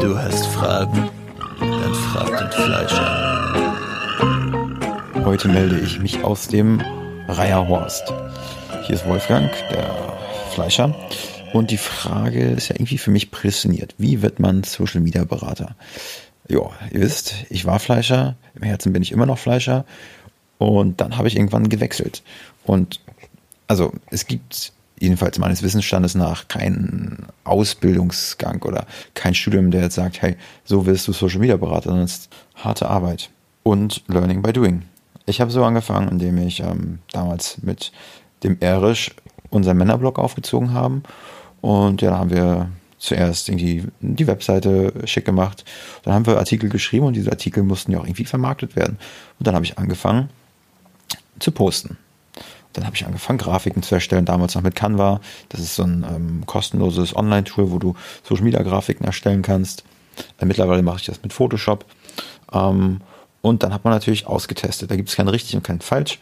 Du hast Fragen? Dann frag den Fleischer. Heute melde ich mich aus dem Reierhorst. Hier ist Wolfgang, der Fleischer. Und die Frage ist ja irgendwie für mich prädestiniert. Wie wird man Social Media Berater? Ja, ihr wisst, ich war Fleischer, im Herzen bin ich immer noch Fleischer. Und dann habe ich irgendwann gewechselt. Und also es gibt jedenfalls meines Wissensstandes nach keinen Ausbildungsgang oder kein Studium, der jetzt sagt, hey, so wirst du Social Media Berater, sondern es ist harte Arbeit und Learning by Doing. Ich habe so angefangen, indem ich ähm, damals mit dem Erisch unseren Männerblog aufgezogen haben und ja, da haben wir zuerst irgendwie die Webseite schick gemacht. Dann haben wir Artikel geschrieben und diese Artikel mussten ja auch irgendwie vermarktet werden. Und dann habe ich angefangen zu posten. Dann habe ich angefangen, Grafiken zu erstellen, damals noch mit Canva. Das ist so ein ähm, kostenloses Online-Tool, wo du Social Media Grafiken erstellen kannst. Äh, mittlerweile mache ich das mit Photoshop. Ähm, und dann hat man natürlich ausgetestet. Da gibt es kein richtig und kein falsch.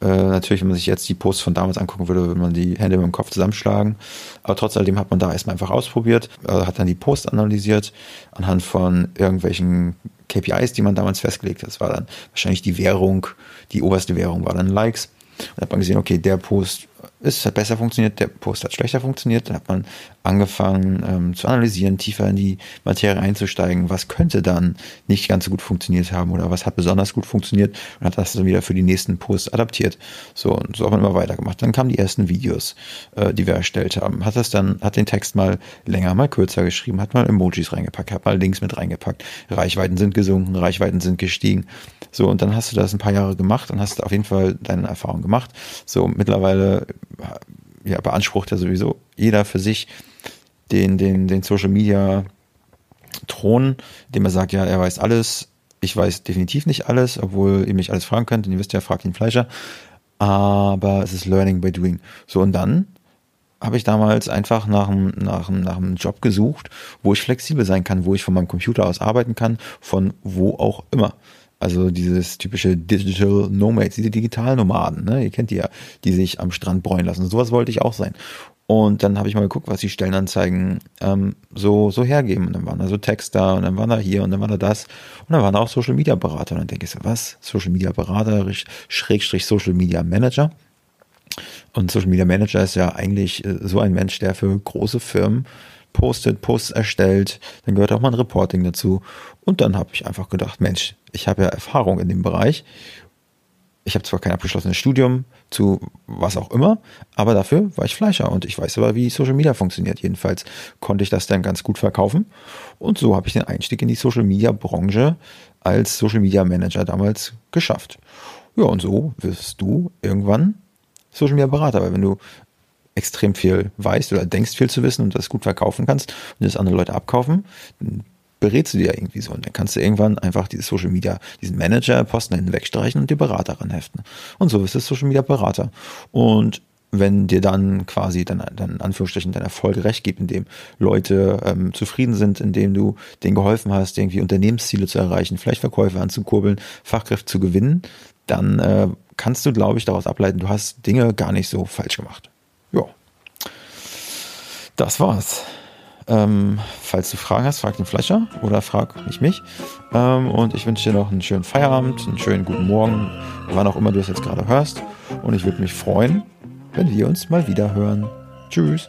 Äh, natürlich, wenn man sich jetzt die Posts von damals angucken würde, würde man die Hände mit dem Kopf zusammenschlagen. Aber trotz alledem hat man da erstmal einfach ausprobiert, äh, hat dann die Posts analysiert anhand von irgendwelchen KPIs, die man damals festgelegt hat. Das war dann wahrscheinlich die Währung, die oberste Währung war dann Likes. Dann hat man gesehen, okay, der Post ist, hat besser funktioniert, der Post hat schlechter funktioniert. Dann hat man angefangen ähm, zu analysieren, tiefer in die Materie einzusteigen. Was könnte dann nicht ganz so gut funktioniert haben oder was hat besonders gut funktioniert und hat das dann wieder für die nächsten Posts adaptiert. So, und so hat man immer weitergemacht. Dann kamen die ersten Videos, äh, die wir erstellt haben. Hat das dann, hat den Text mal länger, mal kürzer geschrieben, hat mal Emojis reingepackt, hat mal Links mit reingepackt. Reichweiten sind gesunken, Reichweiten sind gestiegen. So, und dann hast du das ein paar Jahre gemacht und hast auf jeden Fall deine Erfahrung gemacht. So, mittlerweile ja, beansprucht ja sowieso jeder für sich den, den, den Social Media Thron, dem er sagt, ja, er weiß alles. Ich weiß definitiv nicht alles, obwohl ihr mich alles fragen könnt. Und ihr wisst ja, fragt den Fleischer. Aber es ist Learning by Doing. So, und dann habe ich damals einfach nach einem, nach, einem, nach einem Job gesucht, wo ich flexibel sein kann, wo ich von meinem Computer aus arbeiten kann, von wo auch immer. Also dieses typische Digital Nomads, diese Digitalnomaden, ne? ihr kennt die ja, die sich am Strand bräunen lassen. Sowas wollte ich auch sein. Und dann habe ich mal geguckt, was die Stellenanzeigen ähm, so, so hergeben. Und dann waren da so Texter und dann waren da hier und dann war da das. Und dann waren da auch Social Media Berater. Und dann denke ich so, was? Social Media Berater, Schrägstrich Social Media Manager. Und Social Media Manager ist ja eigentlich äh, so ein Mensch, der für große Firmen postet, Posts erstellt, dann gehört auch mal ein Reporting dazu. Und dann habe ich einfach gedacht, Mensch, ich habe ja Erfahrung in dem Bereich. Ich habe zwar kein abgeschlossenes Studium zu was auch immer, aber dafür war ich Fleischer und ich weiß aber, wie Social Media funktioniert. Jedenfalls konnte ich das dann ganz gut verkaufen. Und so habe ich den Einstieg in die Social Media Branche als Social Media Manager damals geschafft. Ja, und so wirst du irgendwann Social Media Berater, weil wenn du extrem viel weißt oder denkst viel zu wissen und das gut verkaufen kannst und das andere Leute abkaufen, dann berätst du dir irgendwie so und dann kannst du irgendwann einfach dieses Social Media, diesen Manager-Posten hinten wegstreichen und dir Berater ranheften. Und so ist es Social Media Berater. Und wenn dir dann quasi dann, dann in Anführungsstrichen dein Erfolg recht gibt, indem Leute ähm, zufrieden sind, indem du denen geholfen hast, irgendwie Unternehmensziele zu erreichen, vielleicht Verkäufe anzukurbeln, Fachkräfte zu gewinnen, dann äh, kannst du, glaube ich, daraus ableiten, du hast Dinge gar nicht so falsch gemacht. Das war's. Ähm, falls du Fragen hast, frag den Fleischer oder frag nicht mich. Ähm, und ich wünsche dir noch einen schönen Feierabend, einen schönen guten Morgen, wann auch immer du es jetzt gerade hörst. Und ich würde mich freuen, wenn wir uns mal wieder hören. Tschüss.